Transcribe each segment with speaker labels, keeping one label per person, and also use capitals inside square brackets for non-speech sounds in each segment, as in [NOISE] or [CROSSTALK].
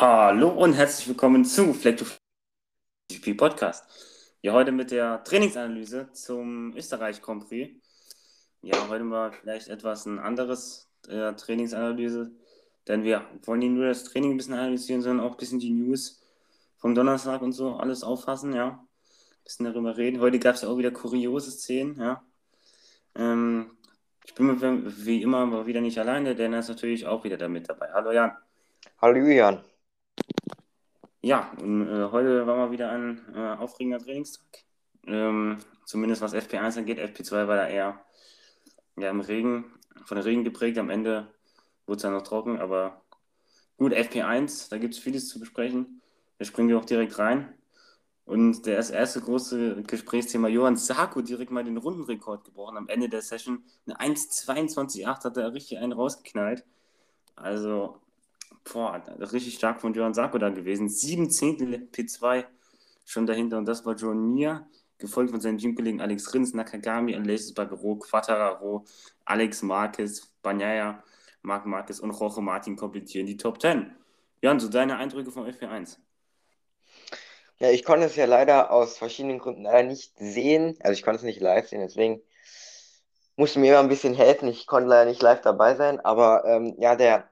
Speaker 1: Hallo und herzlich willkommen zu Fleck Podcast. Ja, heute mit der Trainingsanalyse zum Österreich Grand Prix. Ja, heute mal vielleicht etwas ein anderes äh, Trainingsanalyse, denn wir wollen nicht nur das Training ein bisschen analysieren, sondern auch ein bisschen die News vom Donnerstag und so alles auffassen, ja. Ein bisschen darüber reden. Heute gab es ja auch wieder kuriose Szenen, ja. Ähm, ich bin wie immer mal wieder nicht alleine, denn er ist natürlich auch wieder da mit dabei. Hallo Jan.
Speaker 2: Hallo Julian.
Speaker 1: Ja, und, äh, heute war mal wieder ein äh, aufregender Trainingstag. Ähm, zumindest was FP1 angeht. FP2 war da eher ja, im Regen, von der Regen geprägt. Am Ende wurde es dann noch trocken, aber gut, FP1, da gibt es vieles zu besprechen. Da springen wir auch direkt rein. Und das erste große Gesprächsthema, Johann Sarko direkt mal den Rundenrekord gebrochen. Am Ende der Session eine 1,22,8 hat er richtig einen rausgeknallt. Also boah, richtig stark von Johann Sarko da gewesen. Sieben Zehntel P2 schon dahinter und das war John Mir, gefolgt von seinen Teamkollegen Alex Rins, Nakagami, Alexis Bagaro, Quattararo, Alex Marquez, Banyaya, Marc Marquez und Jorge Martin komplettieren die Top 10. Jan, so deine Eindrücke vom FP1?
Speaker 2: Ja, ich konnte es ja leider aus verschiedenen Gründen leider nicht sehen. Also ich konnte es nicht live sehen, deswegen musste mir immer ein bisschen helfen. Ich konnte leider nicht live dabei sein, aber ähm, ja, der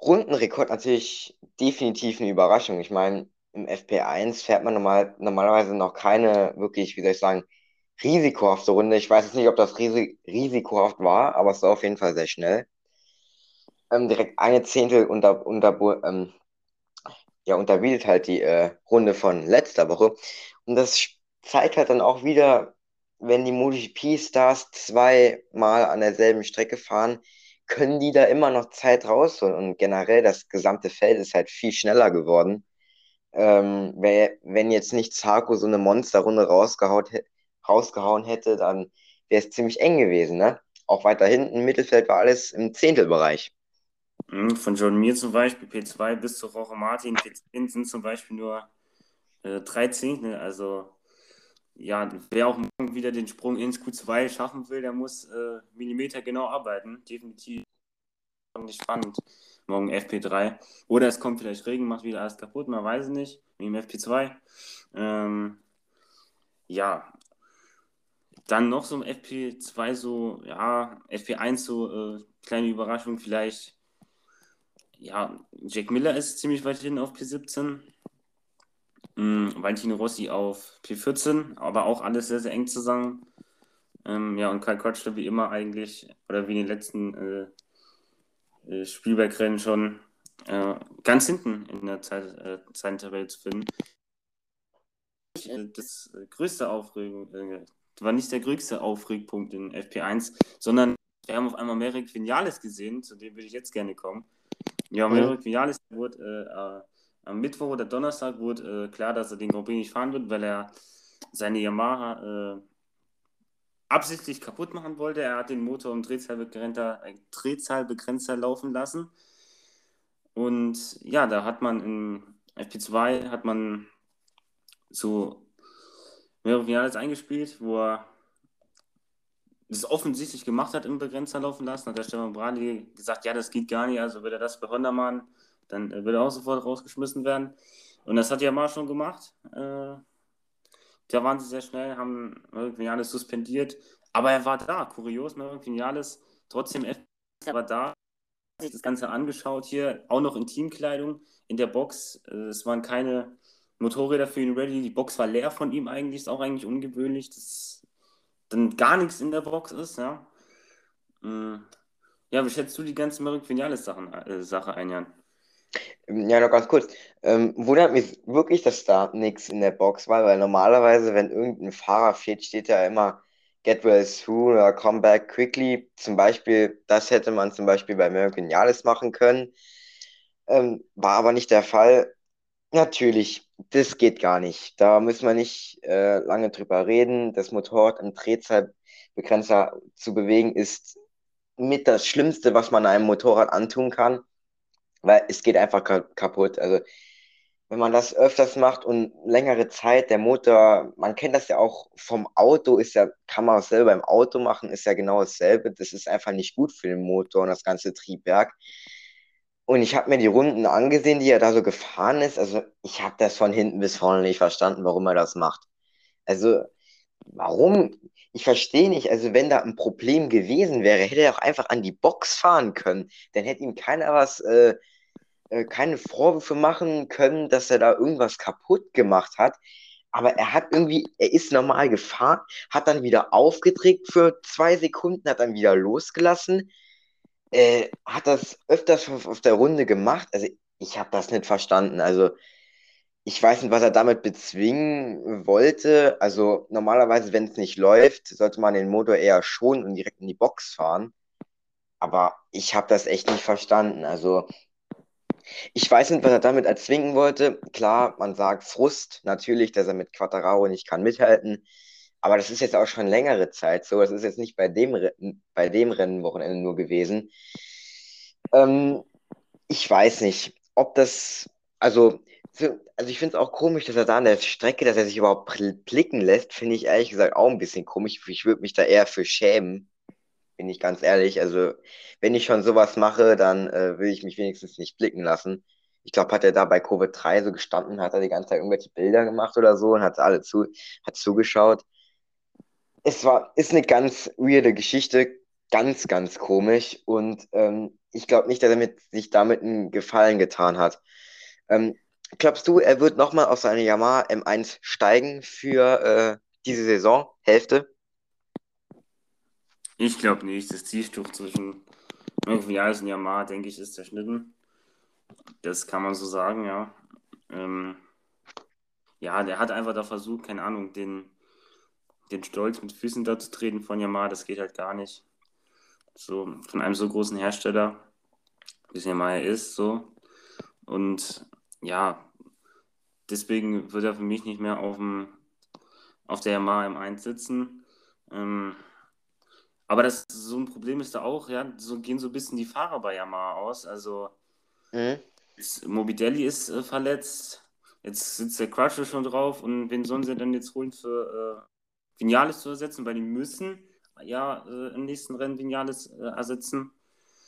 Speaker 2: Rundenrekord natürlich definitiv eine Überraschung. Ich meine, im FP1 fährt man normal, normalerweise noch keine wirklich, wie soll ich sagen, risikohafte Runde. Ich weiß jetzt nicht, ob das Risi risikohaft war, aber es war auf jeden Fall sehr schnell. Ähm, direkt eine Zehntel unter, unter, ähm, ja, unterbietet halt die äh, Runde von letzter Woche. Und das zeigt halt dann auch wieder, wenn die MotoGP-Stars zweimal an derselben Strecke fahren, können die da immer noch Zeit rausholen. Und generell das gesamte Feld ist halt viel schneller geworden. Ähm, wenn jetzt nicht Zarko so eine Monsterrunde rausgehauen hätte, dann wäre es ziemlich eng gewesen. Ne? Auch weiter hinten, Mittelfeld war alles im Zehntelbereich.
Speaker 1: Mhm, von John Mir zum Beispiel, P2 bis zu Roche Martin, P10 sind zum Beispiel nur äh, drei Zehntel. Also ja, wer auch morgen wieder den Sprung ins Q2 schaffen will, der muss äh, Millimeter genau arbeiten. Definitiv spannend. Morgen FP3. Oder es kommt vielleicht Regen, macht wieder alles kaputt, man weiß es nicht. Wie im FP2. Ähm, ja. Dann noch so im FP2 so, ja, FP1 so, äh, kleine Überraschung vielleicht. Ja, Jack Miller ist ziemlich weit hin auf P17. Ähm, Valentino Rossi auf P14, aber auch alles sehr, sehr eng zusammen. Ähm, ja, und Kai Kotschler wie immer eigentlich, oder wie in den letzten äh, äh, Spielbergrennen schon äh, ganz hinten in der Zeit, äh, Zeitentabelle zu finden. Äh, das größte Aufregung, äh, war nicht der größte Aufregpunkt in FP1, sondern wir haben auf einmal Merrick Vinales gesehen, zu dem würde ich jetzt gerne kommen. Ja, Merrick. Vinales wurde äh, am Mittwoch oder Donnerstag wurde äh, klar, dass er den Grand Prix nicht fahren wird, weil er seine Yamaha äh, absichtlich kaputt machen wollte. Er hat den Motor um Drehzahlbegrenzer, äh, Drehzahlbegrenzer laufen lassen. Und ja, da hat man im FP2 hat man so mehrere Finales eingespielt, wo er das offensichtlich gemacht hat im Begrenzer laufen lassen. Hat der Stefan Brali gesagt, ja, das geht gar nicht, also wird er das bei Honda machen dann äh, wird er auch sofort rausgeschmissen werden. Und das hat Yamaha schon gemacht. Äh, da waren sie sehr schnell, haben Vinales suspendiert. Aber er war da, kurios, Vinales trotzdem er war da, sich das Ganze angeschaut hier, auch noch in Teamkleidung in der Box. Äh, es waren keine Motorräder für ihn ready. Die Box war leer von ihm eigentlich, ist auch eigentlich ungewöhnlich, dass dann gar nichts in der Box ist, ja. Mm. Ja, wie schätzt du die ganze Merrick Vinales äh, ein, Jan?
Speaker 2: Ja, noch ganz kurz. Ähm, wundert mich wirklich, dass da nichts in der Box war, weil normalerweise, wenn irgendein Fahrer fehlt, steht da immer Get well soon oder Come back quickly. Zum Beispiel, das hätte man zum Beispiel bei American Yalis machen können. Ähm, war aber nicht der Fall. Natürlich, das geht gar nicht. Da müssen wir nicht äh, lange drüber reden. Das Motorrad im Drehzahlbegrenzer zu bewegen ist mit das Schlimmste, was man einem Motorrad antun kann weil es geht einfach kaputt. Also wenn man das öfters macht und längere Zeit, der Motor, man kennt das ja auch vom Auto, ist ja, kann man auch selber im Auto machen, ist ja genau dasselbe. Das ist einfach nicht gut für den Motor und das ganze Triebwerk. Und ich habe mir die Runden angesehen, die er da so gefahren ist. Also ich habe das von hinten bis vorne nicht verstanden, warum er das macht. Also warum? Ich verstehe nicht. Also wenn da ein Problem gewesen wäre, hätte er auch einfach an die Box fahren können. Dann hätte ihm keiner was, äh, äh, keine Vorwürfe machen können, dass er da irgendwas kaputt gemacht hat. Aber er hat irgendwie, er ist normal gefahren, hat dann wieder aufgedreht für zwei Sekunden, hat dann wieder losgelassen äh, hat das öfters auf, auf der Runde gemacht. Also ich habe das nicht verstanden. Also ich weiß nicht, was er damit bezwingen wollte. Also normalerweise, wenn es nicht läuft, sollte man den Motor eher schonen und direkt in die Box fahren. Aber ich habe das echt nicht verstanden. Also ich weiß nicht, was er damit erzwingen wollte. Klar, man sagt Frust, natürlich, dass er mit Quattararo nicht kann mithalten. Aber das ist jetzt auch schon längere Zeit so. Das ist jetzt nicht bei dem, bei dem Rennenwochenende nur gewesen. Ähm, ich weiß nicht, ob das, also, also ich finde es auch komisch, dass er da an der Strecke, dass er sich überhaupt blicken lässt, finde ich ehrlich gesagt auch ein bisschen komisch. Ich würde mich da eher für schämen, bin ich ganz ehrlich. Also, wenn ich schon sowas mache, dann äh, will ich mich wenigstens nicht blicken lassen. Ich glaube, hat er da bei Covid 3 so gestanden, hat er die ganze Zeit irgendwelche Bilder gemacht oder so und hat alle zu, hat zugeschaut es war, ist eine ganz weirde Geschichte, ganz, ganz komisch und ähm, ich glaube nicht, dass er mit, sich damit einen Gefallen getan hat. Ähm, glaubst du, er wird nochmal auf seine Yamaha M1 steigen für äh, diese Saison, Hälfte?
Speaker 1: Ich glaube nicht. Das Zielstuch zwischen Vinales und Yamaha, denke ich, ist zerschnitten. Das kann man so sagen, ja. Ähm, ja, der hat einfach da versucht, keine Ahnung, den den Stolz mit Füßen da zu treten von Yamaha, das geht halt gar nicht. So, von einem so großen Hersteller, wie es Yamaha ist, so. Und ja, deswegen wird er für mich nicht mehr auf, dem, auf der Yamaha M1 sitzen. Ähm, aber das so ein Problem ist da auch, ja, so gehen so ein bisschen die Fahrer bei Yamaha aus. Also mhm. Mobidelli ist äh, verletzt, jetzt sitzt der Crutcher schon drauf und wen sollen sie denn jetzt holen für äh, Vinales zu ersetzen, weil die müssen ja äh, im nächsten Rennen Vinales äh, ersetzen.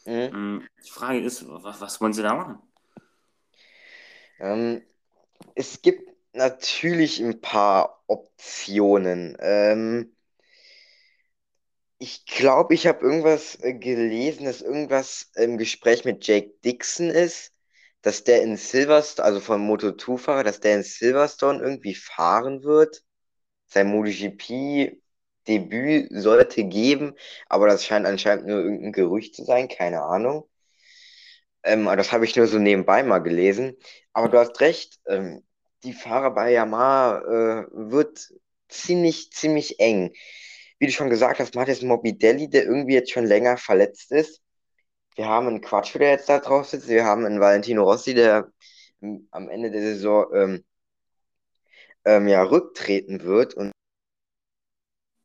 Speaker 1: Mhm. Ähm, die Frage ist, was, was, wollen sie da machen?
Speaker 2: Ähm, es gibt natürlich ein paar Optionen. Ähm, ich glaube, ich habe irgendwas äh, gelesen, dass irgendwas im Gespräch mit Jake Dixon ist, dass der in Silverstone, also vom Moto2-Fahrer, dass der in Silverstone irgendwie fahren wird sein MotoGP-Debüt sollte geben, aber das scheint anscheinend nur irgendein Gerücht zu sein, keine Ahnung. Ähm, das habe ich nur so nebenbei mal gelesen. Aber du hast recht, ähm, die Fahrer bei Yamaha äh, wird ziemlich, ziemlich eng. Wie du schon gesagt hast, man hat jetzt Morbidelli, der irgendwie jetzt schon länger verletzt ist. Wir haben einen Quatsch, der jetzt da drauf sitzt. Wir haben einen Valentino Rossi, der am Ende der Saison ähm, ähm, ja, rücktreten wird und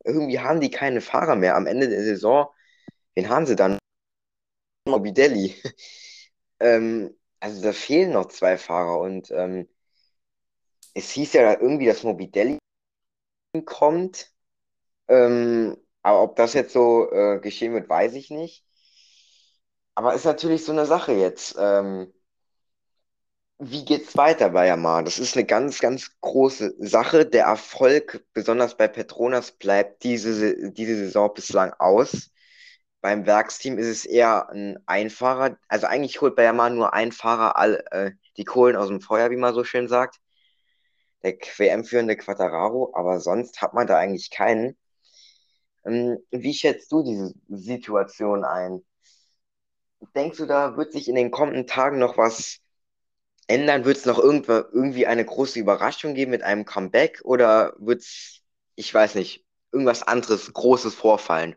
Speaker 2: irgendwie haben die keine Fahrer mehr. Am Ende der Saison, wen haben sie dann? Morbidelli. [LAUGHS] ähm, also da fehlen noch zwei Fahrer und ähm, es hieß ja irgendwie, dass Morbidelli kommt. Ähm, aber ob das jetzt so äh, geschehen wird, weiß ich nicht. Aber ist natürlich so eine Sache jetzt. Ähm, wie geht's weiter bei Yamaha? Das ist eine ganz, ganz große Sache. Der Erfolg, besonders bei Petronas, bleibt diese, diese Saison bislang aus. Beim Werksteam ist es eher ein Einfahrer. Also eigentlich holt bei Yamaha nur ein Fahrer all, äh, die Kohlen aus dem Feuer, wie man so schön sagt. Der WM-führende Quattararo, aber sonst hat man da eigentlich keinen. Ähm, wie schätzt du diese Situation ein? Denkst du, da wird sich in den kommenden Tagen noch was ändern? Wird es noch irgendwie eine große Überraschung geben mit einem Comeback oder wird es, ich weiß nicht, irgendwas anderes Großes vorfallen?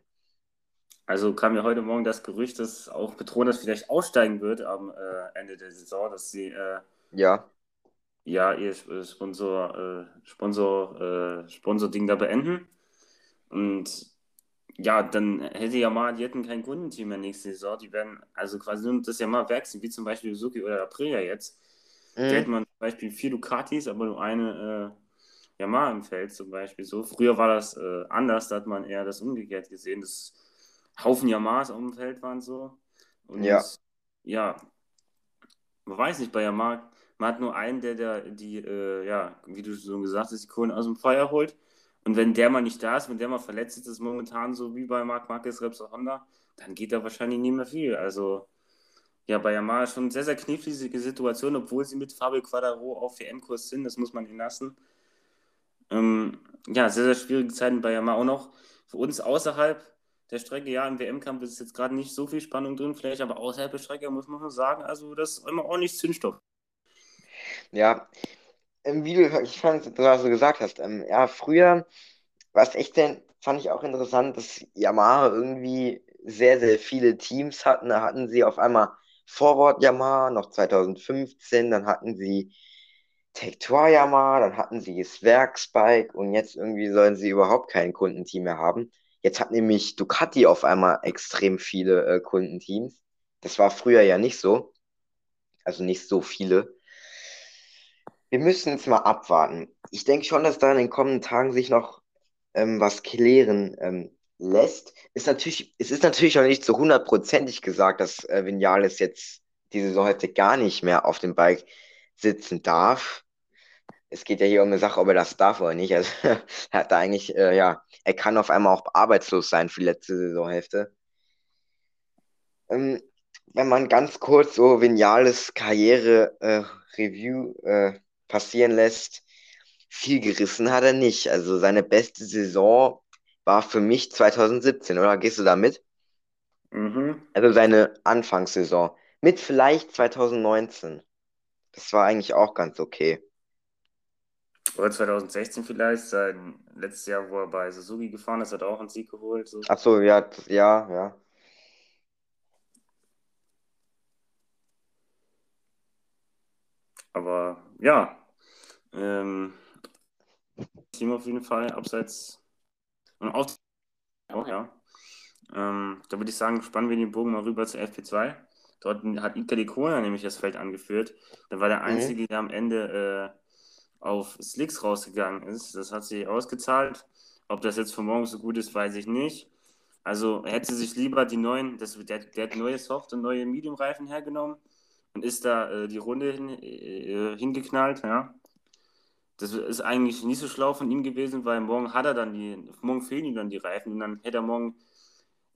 Speaker 1: Also kam ja heute Morgen das Gerücht, dass auch Petronas vielleicht aussteigen wird am äh, Ende der Saison, dass sie äh,
Speaker 2: ja.
Speaker 1: ja ihr Sponsor, äh, Sponsor, äh, Sponsor-Ding da beenden. Und ja, dann hätte ja mal, die hätten kein Kundenteam mehr nächste Saison. Die werden also quasi nur das wechseln, wie zum Beispiel Suzuki oder Aprilia jetzt. Mhm. Da hätte man zum Beispiel vier Ducatis, aber nur eine äh, Yamaha im Feld zum Beispiel. So. Früher war das äh, anders, da hat man eher das umgekehrt gesehen, dass Haufen Yamahas auf dem Feld waren so. Und
Speaker 2: ja.
Speaker 1: ja, man weiß nicht, bei Yamaha, man hat nur einen, der, der die, äh, ja, wie du schon gesagt hast, die Kohlen aus dem Feuer holt. Und wenn der mal nicht da ist, wenn der mal verletzt ist, ist momentan so wie bei Marc Marquez, Repsol Honda, dann geht da wahrscheinlich nie mehr viel. Also, ja, bei Yamaha schon sehr, sehr knifflige Situation, obwohl sie mit Fabio Quadraro auf WM-Kurs sind, das muss man ihnen lassen. Ähm, ja, sehr, sehr schwierige Zeiten bei Yamaha. Auch noch für uns außerhalb der Strecke, ja, im WM-Kampf ist jetzt gerade nicht so viel Spannung drin, vielleicht, aber außerhalb der Strecke muss man schon sagen, also das ist immer ordentlich Zündstoff.
Speaker 2: Ja, ähm, wie du, ich fand, was du gesagt hast, ähm, ja, früher war es echt, denn, fand ich auch interessant, dass Yamaha irgendwie sehr, sehr viele Teams hatten. Da hatten sie auf einmal Forward Yamaha, noch 2015, dann hatten sie Tektor Yamaha, dann hatten sie Zwergspike und jetzt irgendwie sollen sie überhaupt kein Kundenteam mehr haben. Jetzt hat nämlich Ducati auf einmal extrem viele äh, Kundenteams. Das war früher ja nicht so. Also nicht so viele. Wir müssen jetzt mal abwarten. Ich denke schon, dass da in den kommenden Tagen sich noch ähm, was klären ähm, lässt. Ist natürlich, es ist natürlich noch nicht so hundertprozentig gesagt, dass äh, Vinales jetzt diese Saison heute gar nicht mehr auf dem Bike sitzen darf. Es geht ja hier um eine Sache, ob er das darf oder nicht. Also [LAUGHS] er hat da eigentlich, äh, ja, er kann auf einmal auch arbeitslos sein für die letzte Saisonhälfte. Ähm, wenn man ganz kurz so Vinales Karriere-Review äh, äh, passieren lässt, viel gerissen hat er nicht. Also seine beste Saison war für mich 2017, oder gehst du da mit?
Speaker 1: Mhm.
Speaker 2: Also seine Anfangssaison. Mit vielleicht 2019. Das war eigentlich auch ganz okay.
Speaker 1: Oder 2016 vielleicht, sein letztes Jahr, wo er bei Suzuki gefahren ist, hat er auch einen Sieg geholt. So.
Speaker 2: Ach so, ja, ja, ja.
Speaker 1: Aber ja, ähm, Team auf jeden Fall, abseits und auch, auch ja. Ähm, da würde ich sagen, spannen wir den Bogen mal rüber zur FP2. Dort hat Ika Kona nämlich das Feld angeführt. Da war der mhm. Einzige, mhm. der am Ende äh, auf Slicks rausgegangen ist. Das hat sich ausgezahlt. Ob das jetzt für morgen so gut ist, weiß ich nicht. Also hätte sich lieber die neuen, das, der, der hat neue Soft- und neue Medium-Reifen hergenommen und ist da äh, die Runde hin, äh, hingeknallt, ja. Das ist eigentlich nicht so schlau von ihm gewesen, weil morgen hat er dann die, morgen fehlen ihm dann die Reifen und dann hätte er morgen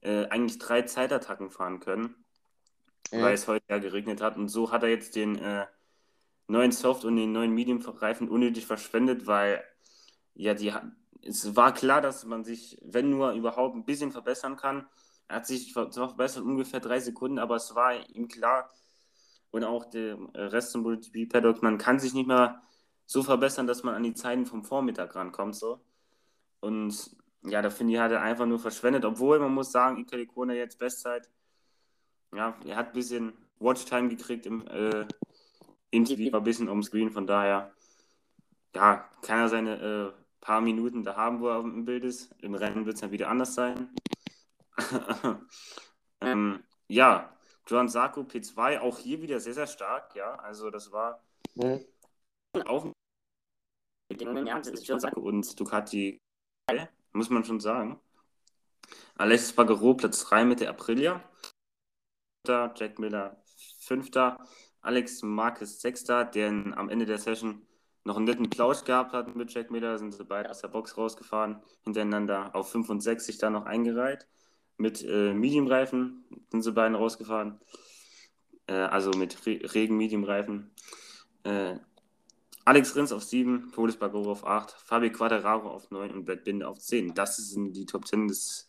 Speaker 1: äh, eigentlich drei Zeitattacken fahren können, mhm. weil es heute ja geregnet hat. Und so hat er jetzt den äh, neuen Soft- und den neuen Medium-Reifen unnötig verschwendet, weil ja, die, es war klar, dass man sich, wenn nur überhaupt, ein bisschen verbessern kann. Er hat sich zwar verbessert, ungefähr drei Sekunden, aber es war ihm klar, und auch der Rest zum MotoGP-Paddock, man kann sich nicht mehr so verbessern, dass man an die Zeiten vom Vormittag rankommt. So. Und ja, da finde ich, hat er einfach nur verschwendet, obwohl man muss sagen, Ikari Kone jetzt Bestzeit. Ja, er hat ein bisschen Watchtime gekriegt im äh, Interview, ein bisschen ums Screen, von daher, ja, kann er seine äh, paar Minuten da haben, wo er im Bild ist. Im Rennen wird es dann wieder anders sein. [LAUGHS] ähm, ja, Joan Sarko P2, auch hier wieder sehr, sehr stark, ja. Also das war mhm. auch und Ducati, muss man schon sagen. Alexis Bagaro Platz 3 mit der Aprilia. Jack Miller 5. Alex Marquez 6. der am Ende der Session noch einen netten Plausch gehabt hat mit Jack Miller, sind sie beide aus der Box rausgefahren, hintereinander auf 65 da noch eingereiht. Mit äh, Medium-Reifen sind sie beiden rausgefahren. Äh, also mit Re Regen-Medium-Reifen. Äh, Alex Rins auf 7, Polis Bagoro auf 8, Fabio Quadraro auf 9 und Brad Binder auf 10. Das sind die Top 10 des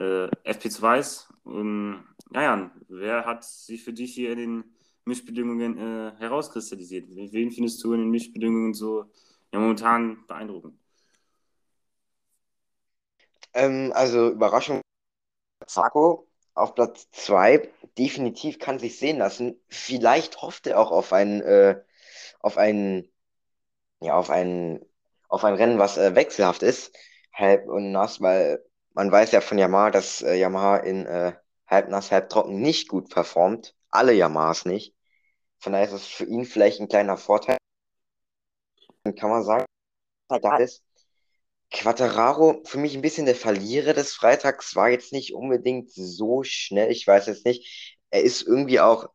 Speaker 1: äh, FP2s. Und naja, wer hat sich für dich hier in den Mischbedingungen äh, herauskristallisiert? Wen findest du in den Mischbedingungen so ja, momentan beeindruckend?
Speaker 2: Ähm, also Überraschung, Zarko auf Platz 2 definitiv kann sich sehen lassen. Vielleicht hofft er auch auf ein, äh, auf ein, ja, auf ein, auf ein Rennen, was äh, wechselhaft ist, halb und nass, weil man weiß ja von Yamaha, dass äh, Yamaha in äh, halb nass, halb trocken nicht gut performt. Alle Yamahas nicht. Von daher ist es für ihn vielleicht ein kleiner Vorteil. Kann man sagen, da ist. Quattararo, für mich ein bisschen der Verlierer des Freitags, war jetzt nicht unbedingt so schnell. Ich weiß jetzt nicht. Er ist irgendwie auch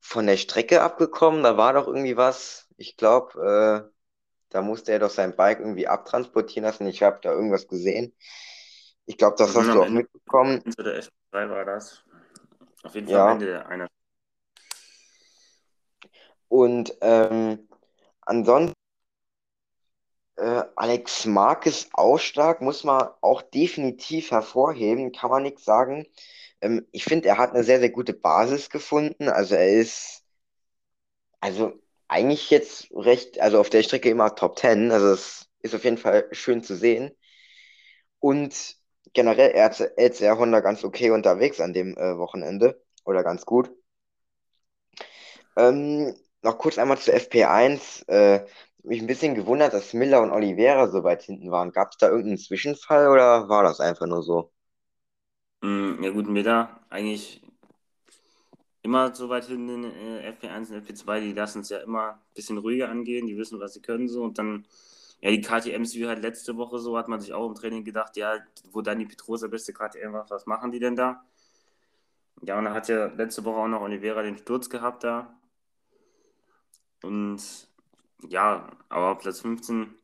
Speaker 2: von der Strecke abgekommen. Da war doch irgendwie was. Ich glaube, äh, da musste er doch sein Bike irgendwie abtransportieren lassen. Ich habe da irgendwas gesehen. Ich glaube, das
Speaker 1: Und
Speaker 2: hast du auch
Speaker 1: Ende
Speaker 2: mitbekommen.
Speaker 1: der F3 war das. Auf jeden Fall
Speaker 2: Ja.
Speaker 1: am Ende der einer.
Speaker 2: Und ähm, ansonsten, äh, Alex Marquez Ausschlag muss man auch definitiv hervorheben, kann man nichts sagen. Ähm, ich finde, er hat eine sehr, sehr gute Basis gefunden. Also er ist, also eigentlich jetzt recht, also auf der Strecke immer Top 10. Also es ist auf jeden Fall schön zu sehen. Und generell, er hat LCR Honda ganz okay unterwegs an dem äh, Wochenende. Oder ganz gut. Ähm, noch kurz einmal zu FP1. Äh, mich ein bisschen gewundert, dass Miller und Oliveira so weit hinten waren. Gab es da irgendeinen Zwischenfall oder war das einfach nur so?
Speaker 1: Mm, Ja gut, Miller eigentlich immer so weit hinten in äh, FP1 und FP2, die lassen es ja immer ein bisschen ruhiger angehen, die wissen, was sie können so und dann, ja, die KTMs wie halt letzte Woche so, hat man sich auch im Training gedacht, ja, wo Dani Petrosa beste KTM war, was machen die denn da? Ja, und da hat ja letzte Woche auch noch Oliveira den Sturz gehabt da und ja, aber Platz 15,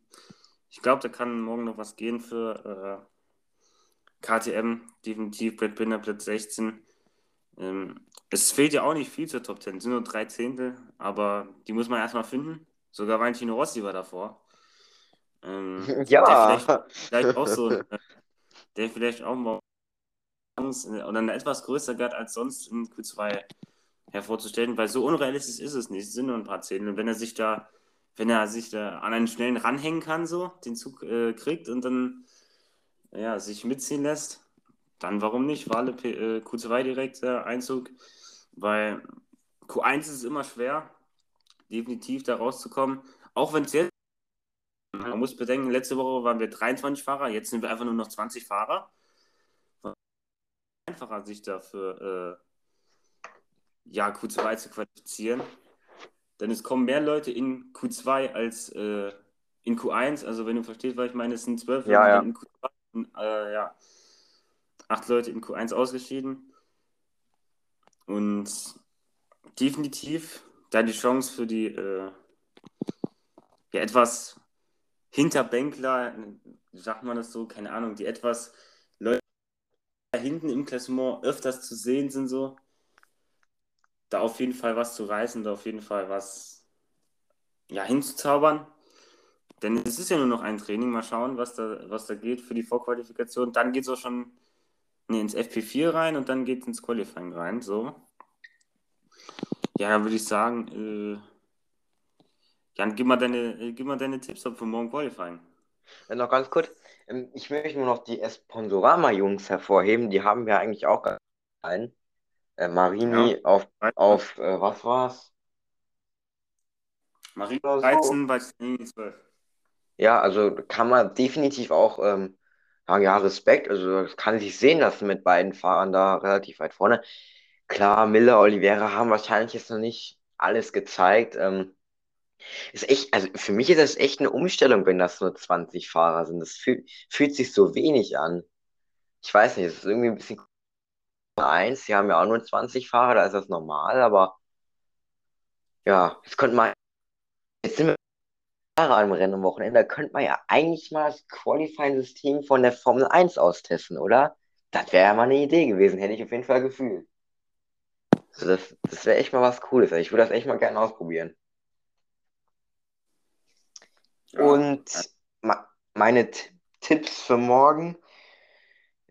Speaker 1: ich glaube, da kann morgen noch was gehen für äh, KTM, definitiv Brad Binder Platz 16. Ähm, es fehlt ja auch nicht viel zur Top 10, es sind nur drei Zehntel, aber die muss man erstmal finden. Sogar Valentino Rossi war davor. Ähm, [LAUGHS] der
Speaker 2: Ja,
Speaker 1: vielleicht, vielleicht auch so, äh, der vielleicht auch mal Chance, äh, oder eine etwas größer Gard als sonst in Q2 hervorzustellen, weil so unrealistisch ist es nicht. Es sind nur ein paar Zehntel. Und wenn er sich da, wenn er sich da an einen schnellen ranhängen kann, so, den Zug äh, kriegt und dann ja, sich mitziehen lässt, dann warum nicht? Wale äh, Q2 direkt äh, Einzug, weil Q1 ist es immer schwer, definitiv da rauszukommen. Auch wenn es jetzt, man muss bedenken, letzte Woche waren wir 23 Fahrer, jetzt sind wir einfach nur noch 20 Fahrer. Einfacher sich dafür äh, ja, Q2 zu qualifizieren. Denn es kommen mehr Leute in Q2 als äh, in Q1. Also wenn du verstehst, was ich meine, es sind zwölf
Speaker 2: Ja,
Speaker 1: Leute
Speaker 2: ja.
Speaker 1: in Q2, und, äh, ja, acht Leute in Q1 ausgeschieden. Und definitiv da die Chance für die äh, ja, etwas Hinterbänkler, sagt man das so, keine Ahnung, die etwas Leute da hinten im Klassement öfters zu sehen sind, so, da auf jeden Fall was zu reißen, da auf jeden Fall was ja, hinzuzaubern. Denn es ist ja nur noch ein Training, mal schauen, was da, was da geht für die Vorqualifikation. Dann geht es auch schon nee, ins FP4 rein und dann geht es ins Qualifying rein. So. Ja, dann würde ich sagen, äh, Jan, gib mal deine, äh, gib mal deine Tipps ab für morgen Qualifying.
Speaker 2: Äh, Noch ganz kurz. Ähm, Ich möchte nur noch die Esponsorama-Jungs hervorheben. Die haben wir eigentlich auch einen. Äh, Marini
Speaker 1: Ja.
Speaker 2: auf, auf äh, was war's? So.
Speaker 1: 13 bei Training 12.
Speaker 2: Ja, also kann man definitiv auch ähm, sagen, ja, Respekt. Also das kann sich sehen lassen mit beiden Fahrern da relativ weit vorne. Klar, Miller, Oliveira haben wahrscheinlich jetzt noch nicht alles gezeigt. Ähm, ist echt, also für mich ist das echt eine Umstellung, wenn das nur 20 Fahrer sind. Das fühlt, fühlt sich so wenig an. Ich weiß nicht, es ist irgendwie ein bisschen eins. Sie haben ja auch nur 20 Fahrer, da ist das normal, aber ja, jetzt könnte man, jetzt sind wir Fahrer am Rennen am Wochenende, da könnte man ja eigentlich mal das Qualifying-System von der Formel 1 austesten, oder? Das wäre ja mal eine Idee gewesen, hätte ich auf jeden Fall gefühlt. Also das, das wäre echt mal was Cooles. Also ich würde das echt mal gerne ausprobieren.
Speaker 1: Ja.
Speaker 2: Und meine T Tipps für morgen.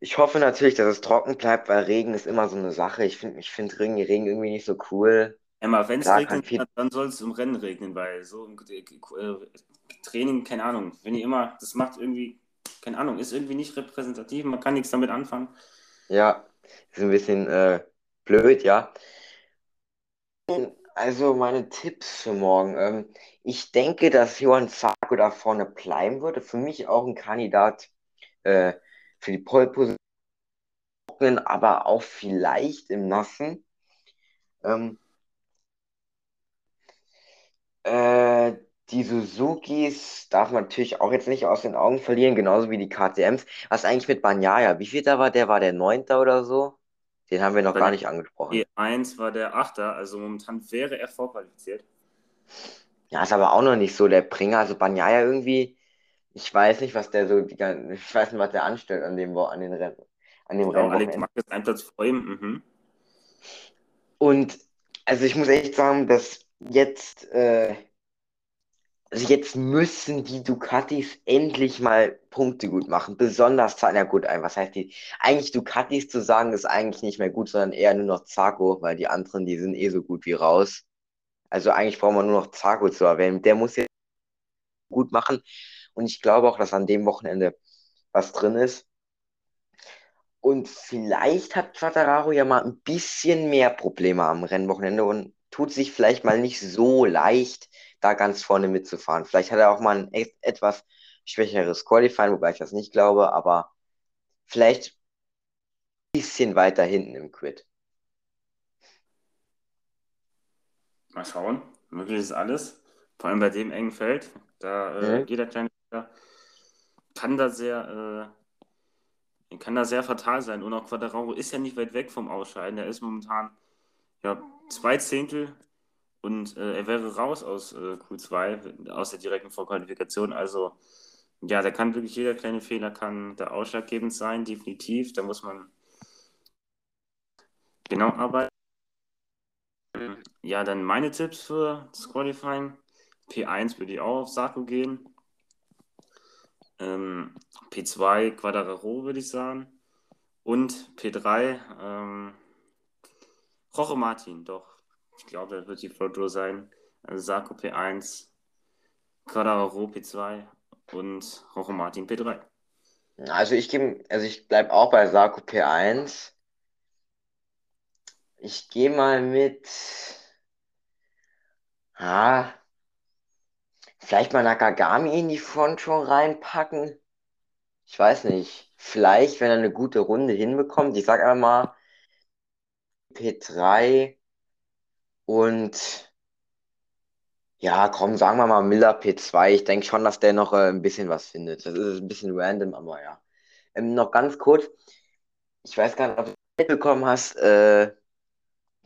Speaker 2: Ich hoffe natürlich, dass es trocken bleibt, weil Regen ist immer so eine Sache. Ich finde, ich finde Regen, Regen irgendwie nicht so cool.
Speaker 1: Emma, wenn es regnet,
Speaker 2: viel-
Speaker 1: dann- soll es im Rennen regnen, weil so im äh, Training, keine Ahnung, wenn ihr immer, das macht irgendwie, keine Ahnung, ist irgendwie nicht repräsentativ, man kann nichts damit anfangen.
Speaker 2: Ja, ist ein bisschen äh, blöd, ja. Also meine Tipps für morgen. Ähm, ich denke, dass Johann Zarco da vorne bleiben würde. Für mich auch ein Kandidat äh, für die Pole-Position, aber auch vielleicht im Nassen. Ähm, äh, die Suzukis darf man natürlich auch jetzt nicht aus den Augen verlieren, genauso wie die KTMs. Was eigentlich mit Bagnaia? Wie viel da war der? War der Neunter oder so? Den haben wir noch
Speaker 1: Bei
Speaker 2: gar nicht angesprochen.
Speaker 1: E1 war der Achter, also momentan wäre er vorqualifiziert.
Speaker 2: Ja, ist aber auch noch nicht so der Bringer. Also Bagnaia irgendwie, ich weiß nicht, was der so, die, gan- ich weiß nicht, was der anstellt an dem, Wo- an den Rennen, an dem
Speaker 1: Genau, Alex
Speaker 2: Rennwochenende.
Speaker 1: Marquez einen Platz vor ihm. Mhm.
Speaker 2: Und also ich muss echt sagen, dass jetzt, äh, also jetzt müssen die Ducatis endlich mal Punkte gut machen. Besonders, Za- na gut, ein- was heißt die? Eigentlich Ducatis zu sagen, ist eigentlich nicht mehr gut, sondern eher nur noch Zarco, weil die anderen, die sind eh so gut wie raus. Also eigentlich brauchen wir nur noch Zarco zu erwähnen. Der muss jetzt gut machen. Und ich glaube auch, dass an dem Wochenende was drin ist. Und vielleicht hat Quattararo ja mal ein bisschen mehr Probleme am Rennwochenende und tut sich vielleicht mal nicht so leicht, da ganz vorne mitzufahren. Vielleicht hat er auch mal ein et etwas schwächeres Qualifying, wobei ich das nicht glaube, aber vielleicht ein bisschen weiter hinten im Quid.
Speaker 1: Mal schauen. Möglich ist alles. Vor allem bei dem engen Feld. Da äh,
Speaker 2: Mhm.
Speaker 1: jeder kleine kann da sehr, äh, kann da sehr fatal sein. Und auch Quadraro ist ja nicht weit weg vom Ausscheiden. Er ist momentan ja, zwei Zehntel und äh, er wäre raus aus äh, Q2, aus der direkten Vorqualifikation. Also ja, da kann wirklich jeder kleine Fehler kann da ausschlaggebend sein, definitiv. Da muss man genau arbeiten. Ja, dann meine Tipps für das Qualifying. P1 würde ich auch auf Sarko gehen. Ähm, P2 Quadraro würde ich sagen. Und P3 ähm, Roche Martin, doch. Ich glaube, das wird die Front sein. Also Sarko P1, Quadraro P2 und Roche Martin P3.
Speaker 2: Also ich also ich bleibe auch bei Sarko P1. Ich gehe mal mit, ah, vielleicht mal Nakagami in die Front schon reinpacken. Ich weiß nicht. Vielleicht, wenn er eine gute Runde hinbekommt. Ich sag einfach mal P3 und ja, komm, sagen wir mal Miller P2. Ich denke schon, dass der noch äh, ein bisschen was findet. Das ist ein bisschen random, aber ja. Ähm, noch ganz kurz. Ich weiß gar nicht, ob du mitbekommen hast. Äh,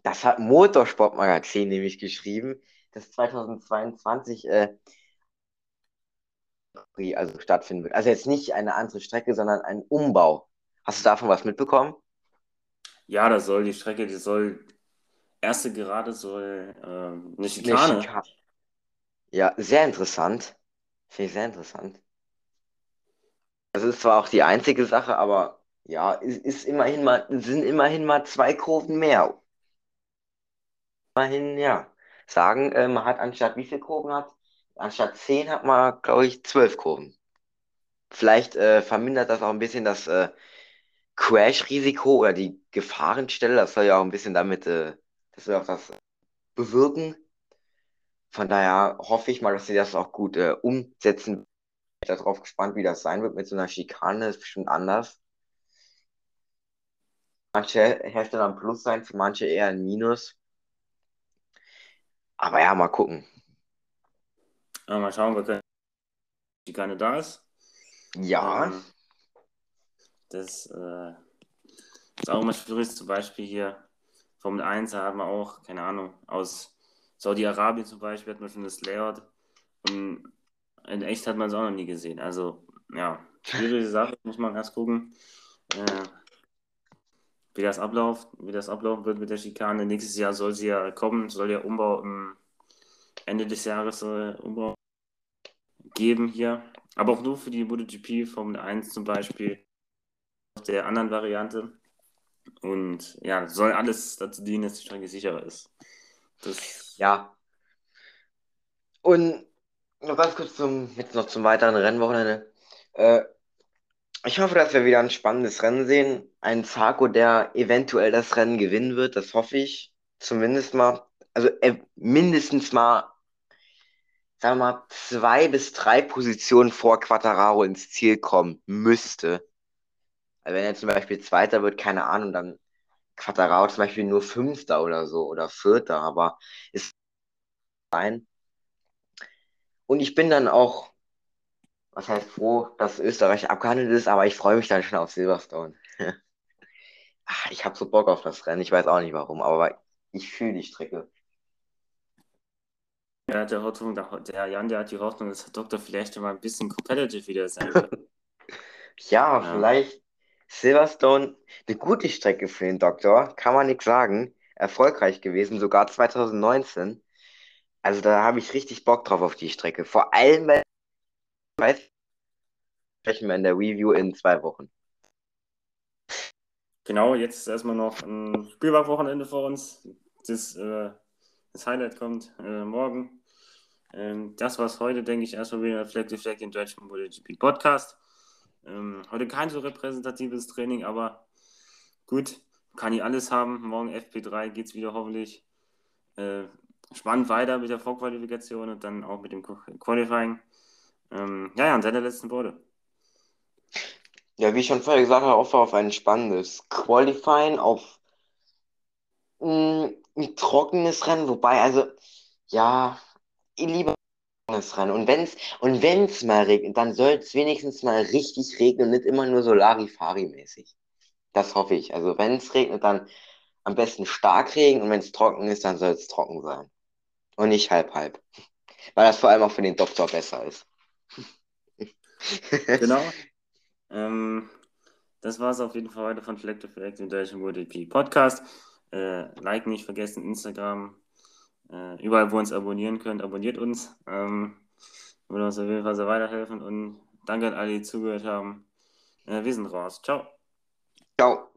Speaker 2: das hat Motorsportmagazin nämlich geschrieben, dass 2022 äh, also stattfinden wird. Also jetzt nicht eine andere Strecke, sondern ein Umbau. Hast du davon was mitbekommen?
Speaker 1: Ja, das soll die Strecke, die soll, erste Gerade soll ähm, Eine Schikane.
Speaker 2: Schika Ja, sehr interessant. Finde ich sehr interessant. Das ist zwar auch die einzige Sache, aber ja, ist, ist immerhin mal, sind immerhin mal zwei Kurven mehr. Immerhin, ja. Sagen, äh, man hat anstatt wie viele Kurven hat? Anstatt zehn hat man, glaube ich, zwölf Kurven. Vielleicht äh, vermindert das auch ein bisschen das äh, Crash-Risiko oder die Gefahrenstelle. Das soll ja auch ein bisschen damit, äh, das soll auch das bewirken. Von daher hoffe ich mal, dass sie das auch gut äh, umsetzen. Ich bin darauf gespannt, wie das sein wird mit so einer Schikane. Das ist bestimmt anders. Manche Hersteller ein Plus sein, für manche eher ein Minus. Aber ja, mal gucken.
Speaker 1: Ja, mal schauen, was die Schikane da ist.
Speaker 2: Ja,
Speaker 1: Ähm, das äh, ist auch immer schwierig. Zum Beispiel hier Formel 1, da haben wir auch, keine Ahnung, aus Saudi-Arabien zum Beispiel hat man schon das Layout. Und in echt hat man es auch noch nie gesehen. Also, ja, schwierige Sache, muss man erst gucken, äh, wie das abläuft, wie das ablaufen wird mit der Schikane. Nächstes Jahr soll sie ja kommen, soll ja Umbau im Ende des Jahres soll Umbau geben hier. Aber auch nur für die MotoGP Formel 1 zum Beispiel, der anderen Variante. Und ja, soll alles dazu dienen, dass die Strecke sicherer ist. Das,
Speaker 2: ja. Und noch ganz kurz zum, jetzt noch zum weiteren Rennwochenende. Äh, ich hoffe, dass wir wieder ein spannendes Rennen sehen. Ein Zarco, der eventuell das Rennen gewinnen wird, das hoffe ich. Zumindest mal, also äh, mindestens mal, sagen wir mal, zwei bis drei Positionen vor Quattararo ins Ziel kommen müsste. Also wenn er zum Beispiel Zweiter wird, keine Ahnung, dann Quattararo zum Beispiel nur Fünfter oder so oder Vierter, aber ist ein. Und ich bin dann auch, was heißt froh, dass Österreich abgehandelt ist, aber ich freue mich dann schon auf Silverstone. ach, [LAUGHS] ich habe so Bock auf das Rennen. Ich weiß auch nicht warum, aber ich fühle die Strecke.
Speaker 1: Ja, der Hoffnung, der Jan, der hat die Hoffnung, dass der Doktor vielleicht mal ein bisschen competitive wieder sein wird. [LAUGHS]
Speaker 2: ja, ja, vielleicht Silverstone, eine gute Strecke für den Doktor, kann man nichts sagen. Erfolgreich gewesen, sogar 2019. Also da habe ich richtig Bock drauf auf die Strecke. Vor allem, weil weiß, sprechen wir in der Review in zwei Wochen.
Speaker 1: Genau, jetzt ist erstmal noch ein Spielwagenwochenende vor uns. Das, äh, das Highlight kommt äh, morgen. Ähm, das war's heute, denke ich, erstmal wieder Fleck Fleck in Deutschland MotoGP Podcast. Ähm, heute kein so repräsentatives Training, aber gut, kann ich alles haben. Morgen FP3 geht es wieder hoffentlich äh, spannend weiter mit der Vorqualifikation und dann auch mit dem Qualifying. Ähm, ja, ja, und seine letzten Worte.
Speaker 2: Ja, wie ich schon vorher gesagt habe, auch auf ein spannendes Qualifying, auf mh, mm, ein trockenes Rennen, wobei, also, ja, ich liebe trockenes Rennen. Und wenn es und wenn's mal regnet, dann soll es wenigstens mal richtig regnen und nicht immer nur so Larifari-mäßig. Das hoffe ich. Also, wenn es regnet, dann am besten stark Regen und wenn es trocken ist, dann soll es trocken sein. Und nicht halb halb. Weil das vor allem auch für den Doktor besser ist. [LAUGHS]
Speaker 1: genau. Ähm, das war es auf jeden Fall heute von Fleck to Fleck, dem deutschen MotoGP Podcast. Äh, like nicht vergessen, Instagram, äh, überall, wo ihr uns abonnieren könnt, abonniert uns. Ähm, würde uns auf jeden Fall sehr weiterhelfen und danke an alle, die zugehört haben. Äh, wir sind raus. Ciao.
Speaker 2: Ciao.